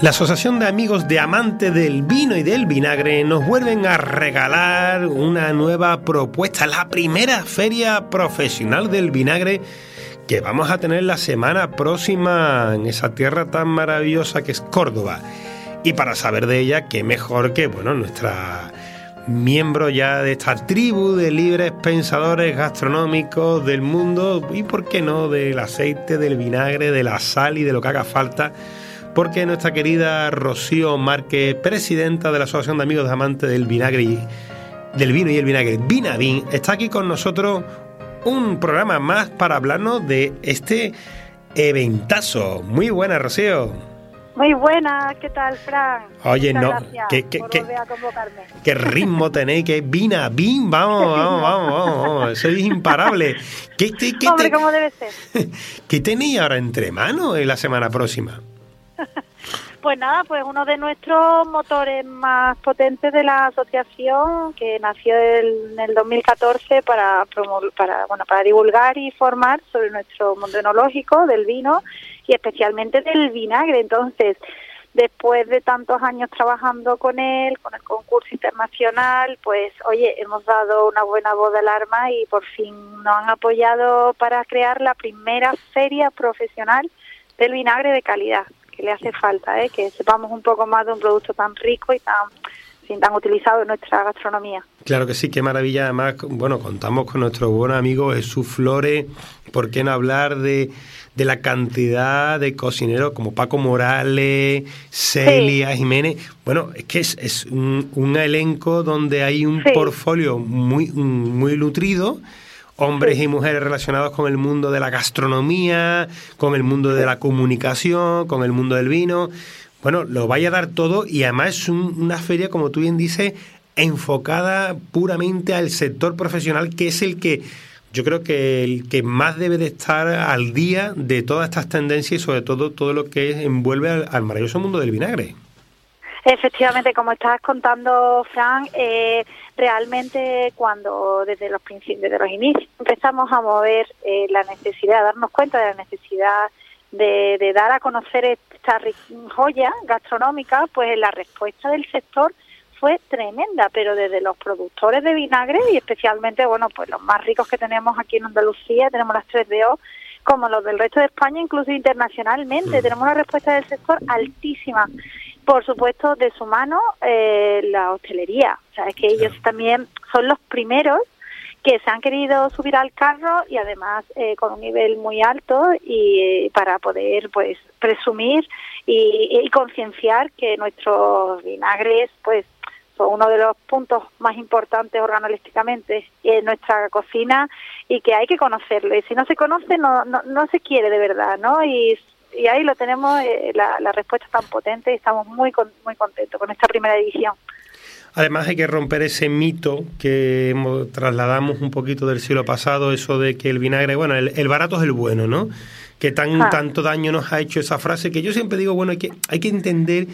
La Asociación de Amigos de Amantes del Vino y del Vinagre nos vuelven a regalar una nueva propuesta, la primera feria profesional del vinagre que vamos a tener la semana próxima en esa tierra tan maravillosa que es Córdoba. Y para saber de ella, qué mejor que, bueno, nuestra miembro ya de esta tribu de libres pensadores gastronómicos del mundo y, por qué no, del aceite, del vinagre, de la sal y de lo que haga falta porque nuestra querida Rocío Márquez, presidenta de la Asociación de Amigos de Amantes del Vinagre y, del Vino y el Vinagre, Vinavin, está aquí con nosotros un programa más para hablarnos de este eventazo. Muy buena, Rocío. Muy buena, ¿qué tal, Fran? Oye, no, ¿qué, qué, qué, ritmo tenéis? Que Vina, Vin, vamos, vamos, vamos, vamos, sois imparable. ¿Qué, qué, Hombre, ¿cómo debe ser? ¿Qué tenéis ahora entre manos en la semana próxima? Pues nada, pues uno de nuestros motores más potentes de la asociación que nació en el 2014 para para bueno para divulgar y formar sobre nuestro mundo enológico del vino y especialmente del vinagre. Entonces, después de tantos años trabajando con él, con el concurso internacional, pues oye, hemos dado una buena voz de alarma y por fin nos han apoyado para crear la primera feria profesional del vinagre de calidad que le hace falta, ¿eh? que sepamos un poco más de un producto tan rico y tan tan utilizado en nuestra gastronomía. Claro que sí, qué maravilla. Además, bueno, contamos con nuestro buen amigo Jesús Flores. ¿Por qué no hablar de, de la cantidad de cocineros como Paco Morales, Celia Jiménez? Bueno, es que es, es un, elenco donde hay un portfolio muy, muy nutrido hombres y mujeres relacionados con el mundo de la gastronomía, con el mundo de la comunicación, con el mundo del vino. Bueno, lo vaya a dar todo y además es una feria, como tú bien dices, enfocada puramente al sector profesional, que es el que yo creo que el que más debe de estar al día de todas estas tendencias y sobre todo todo lo que envuelve al maravilloso mundo del vinagre. Efectivamente, como estás contando, Fran, eh, realmente cuando desde los principios, desde los inicios empezamos a mover eh, la necesidad, a darnos cuenta de la necesidad de, dar a conocer esta joya gastronómica, pues la respuesta del sector fue tremenda, pero desde los productores de vinagre y especialmente, bueno, pues los más ricos que tenemos aquí en Andalucía, tenemos las 3DO, como los del resto de España, incluso internacionalmente, mm. tenemos una respuesta del sector altísima por supuesto, de su mano eh, la hostelería. O sea, es que ellos también son los primeros que se han querido subir al carro y además eh, con un nivel muy alto y eh, para poder pues presumir y, y concienciar que nuestros vinagres pues son uno de los puntos más importantes organolísticamente en nuestra cocina y que hay que conocerlo y si no se conoce no, no, no se quiere de verdad no y y ahí lo tenemos, eh, la, respuesta tan potente y estamos muy, muy contentos con esta primera edición. Además hay que romper ese mito que trasladamos un poquito del siglo pasado, eso de que el vinagre, bueno, el, barato es el bueno, ¿no? Que tan, ah. tanto daño nos ha hecho esa frase, que yo siempre digo, bueno, hay que, hay que entender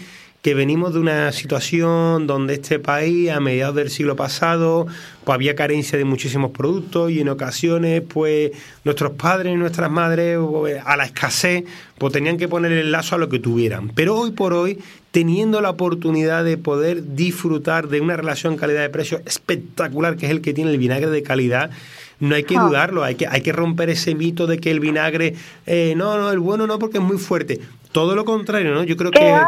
que venimos de una situación donde este país a mediados del siglo pasado pues había carencia de muchísimos productos y en ocasiones pues nuestros padres y nuestras madres pues, a la escasez pues tenían que poner el lazo a lo que tuvieran. Pero hoy por hoy, teniendo la oportunidad de poder disfrutar de una relación calidad de precio espectacular que es el que tiene el vinagre de calidad, no hay que ah. dudarlo, hay que, hay que romper ese mito de que el vinagre, eh, no, no, el bueno no porque es muy fuerte. Todo lo contrario, ¿no? Yo creo que...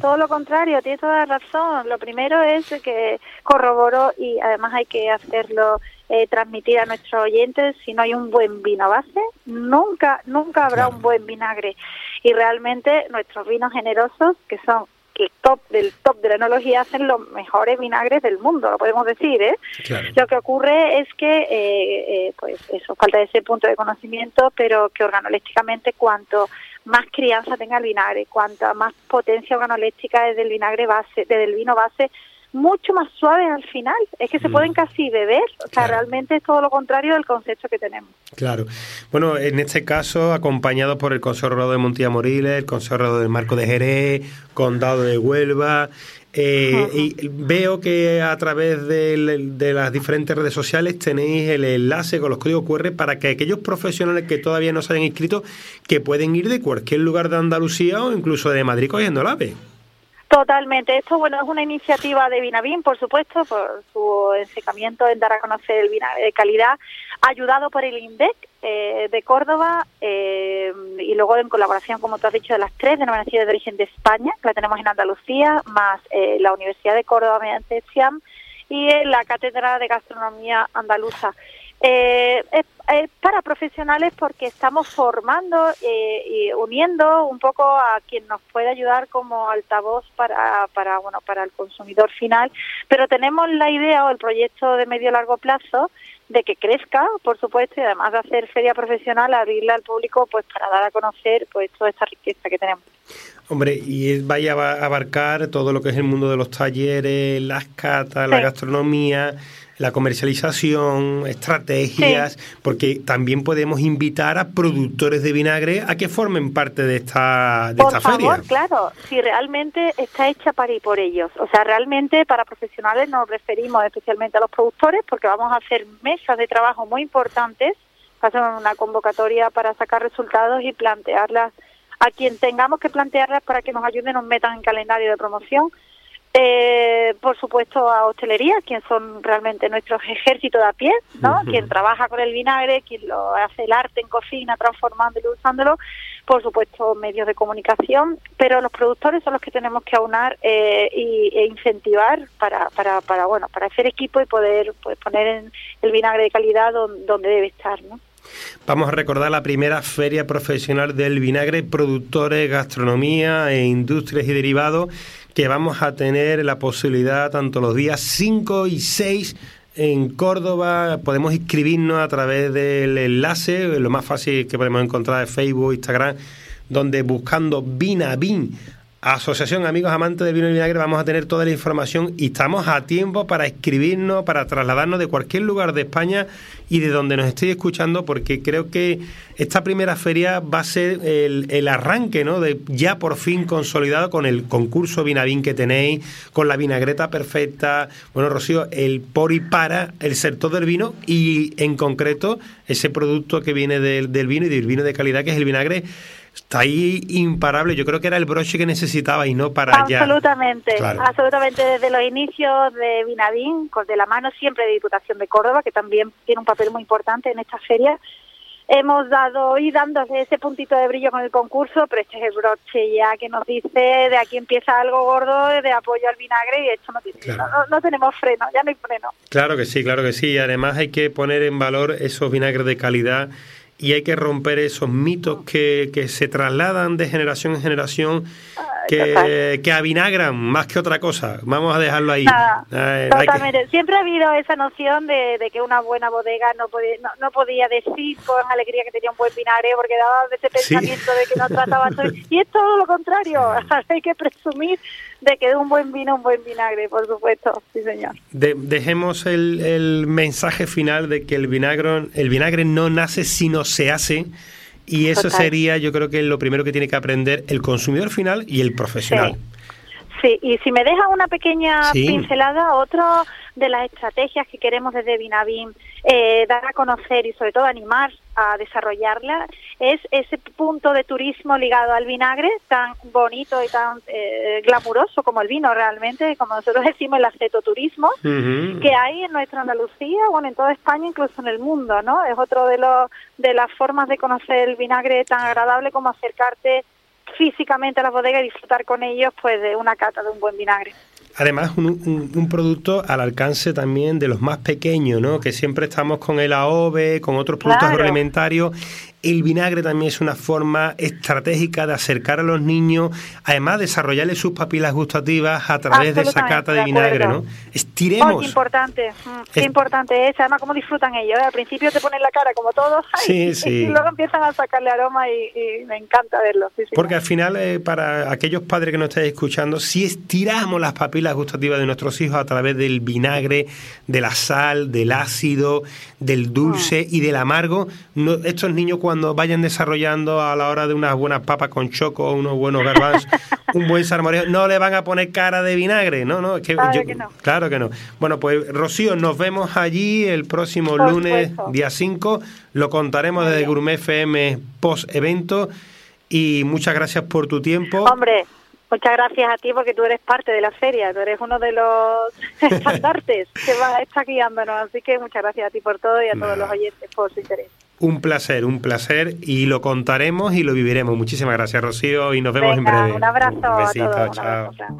Todo lo contrario, tiene toda la razón. Lo primero es que corroboro y además hay que hacerlo eh, transmitir a nuestros oyentes. Si no hay un buen vino base, nunca, nunca habrá un buen vinagre. Y realmente nuestros vinos generosos, que son el top del top de la enología hacen los mejores vinagres del mundo, lo podemos decir, ¿eh? Lo que ocurre es que, eh, eh, pues eso, falta ese punto de conocimiento, pero que organolépticamente cuanto más crianza tenga el vinagre, cuanta más potencia organoléptica desde el vinagre base, desde el vino base, mucho más suave al final. Es que se mm. pueden casi beber. O sea, realmente es todo lo contrario del concepto que tenemos. Claro. Bueno, en este caso, acompañado por el Consejo de Montilla Moriles, el Consejo del Marco de Jerez, Condado de Huelva, Eh, y veo que a través de, las diferentes redes sociales tenéis el enlace con los códigos QR para que aquellos profesionales que todavía no se hayan inscrito, que pueden ir de cualquier lugar de Andalucía o incluso de Madrid cogiendo el AVE. Totalmente. Esto, bueno, es una iniciativa de Vinavin, por supuesto, por su ensecamiento en dar a conocer el vino de calidad, ayudado por el INDEC eh, de Córdoba eh, y luego en colaboración, como tú has dicho, de las tres denominaciones de origen de España, que la tenemos en Andalucía, más eh, la Universidad de Córdoba mediante SIAM y la Cátedra de Gastronomía Andaluza. Eh, es, para profesionales porque estamos formando eh, y uniendo un poco a quien nos puede ayudar como altavoz para, para, bueno, para el consumidor final, pero tenemos la idea o el proyecto de medio largo plazo de que crezca, por supuesto, y además de hacer feria profesional, abrirla al público pues para dar a conocer pues toda esta riqueza que tenemos. Hombre, y vaya a abarcar todo lo que es el mundo de los talleres, las catas, la gastronomía, la comercialización, estrategias, porque también podemos invitar a productores de vinagre a que formen parte de esta, de por esta favor, claro, si realmente está hecha para y por ellos. O sea, realmente para profesionales nos referimos especialmente a los productores porque vamos a hacer mesas de trabajo muy importantes, hacemos una convocatoria para sacar resultados y plantearlas a quien tengamos que plantearlas para que nos ayuden, nos metan en calendario de promoción eh, por supuesto a hostelería, quien son realmente nuestros ejércitos de a pie, ¿no? Quien trabaja con el vinagre, quien lo hace el arte en cocina, transformándolo y usándolo, por supuesto medios de comunicación, pero los productores son los que tenemos que aunar eh, y, e incentivar para, para, para, bueno, para hacer equipo y poder pues, poner el vinagre de calidad donde, donde debe estar, ¿no? Vamos a recordar la primera feria profesional del vinagre, productores, gastronomía e industrias y derivados que vamos a tener la posibilidad tanto los días 5 y 6 en Córdoba. Podemos inscribirnos a través del enlace, lo más fácil que podemos encontrar es Facebook, Instagram, donde buscando Vinavin Asociación Amigos Amantes de Vino y Vinagre vamos a tener toda la información y estamos a tiempo para escribirnos, para trasladarnos de cualquier lugar de España y de donde nos estéis escuchando, porque creo que esta primera feria va a ser el, arranque, ¿no? De ya por fin consolidado con el concurso Vinavín que tenéis, con la vinagreta perfecta, bueno, Rocío, el por y para el sector del vino y en concreto ese producto que viene del, del vino y del vino de calidad que es el vinagre está ahí imparable. Yo creo que era el broche que necesitaba y no para allá. Absolutamente, absolutamente. Desde los inicios de Vinadín, de la mano siempre de Diputación de Córdoba, que también tiene un papel muy importante en esta feria, hemos dado y dando ese puntito de brillo con el concurso, pero este es el broche ya que nos dice de aquí empieza algo gordo de apoyo al vinagre y esto no, tiene, no, tenemos freno, ya no hay freno. Claro que sí, claro que sí. Además hay que poner en valor esos vinagres de calidad y hay que romper esos mitos que, que se trasladan de generación en generación que, que, avinagran más que otra cosa. Vamos a dejarlo ahí. totalmente. Siempre ha habido esa noción de, de que una buena bodega no podía, no, podía decir con alegría que tenía un buen vinagre porque daba ese pensamiento de que no trataba todo. Y es todo lo contrario. hay que presumir de que de un buen vino un buen vinagre, por supuesto. Sí, señor. dejemos el, el mensaje final de que el vinagre, el vinagre no nace sino se hace y eso sería, yo creo que lo primero que tiene que aprender el consumidor final y el profesional. Sí, y si me deja una pequeña pincelada, otro de las estrategias que queremos desde Vinavim eh, dar a conocer y sobre todo animar a desarrollarla es ese punto de turismo ligado al vinagre tan bonito y tan eh, glamuroso como el vino realmente, como nosotros decimos el acetoturismo que hay en nuestra Andalucía, bueno en toda España, incluso en el mundo, ¿no? Es otro de los de las formas de conocer el vinagre tan agradable como acercarte físicamente a la bodega y disfrutar con ellos pues de una cata de un buen vinagre. Además, un, un, producto al alcance también de los más pequeños, ¿no? Que siempre estamos con el AOVE, con otros productos agroalimentarios el vinagre también es una forma estratégica de acercar a los niños, además desarrollarles sus papilas gustativas a través de esa cata de, vinagre, ¿no? Estiremos. Oh, importante, mm, qué importante es, además cómo disfrutan ellos. ¿eh? Al principio te ponen la cara como todos, y luego empiezan a sacarle aroma y, me encanta verlo. Porque al final, eh, para aquellos padres que nos estáis escuchando, si estiramos las papilas gustativas de nuestros hijos a través del vinagre, de la sal, del ácido, del dulce mm. y del amargo, estos niños cuando cuando vayan desarrollando a la hora de unas buenas papas con choco, unos buenos garbanzos, un buen salmorejo, no le van a poner cara de vinagre, no, no, que, claro, que no. claro que no. Bueno, pues Rocío, nos vemos allí el próximo lunes, día 5, lo contaremos desde Gourmet FM post evento y muchas gracias por tu tiempo. Hombre, Muchas gracias a ti porque tú eres parte de la feria, tú eres uno de los estandartes que va a estar guiándonos, así que muchas gracias a ti por todo y a todos los oyentes por su interés. Un placer, un placer y lo contaremos y lo viviremos. Muchísimas gracias Rocío y nos vemos en breve. Un abrazo. Un besito, a todos, chao.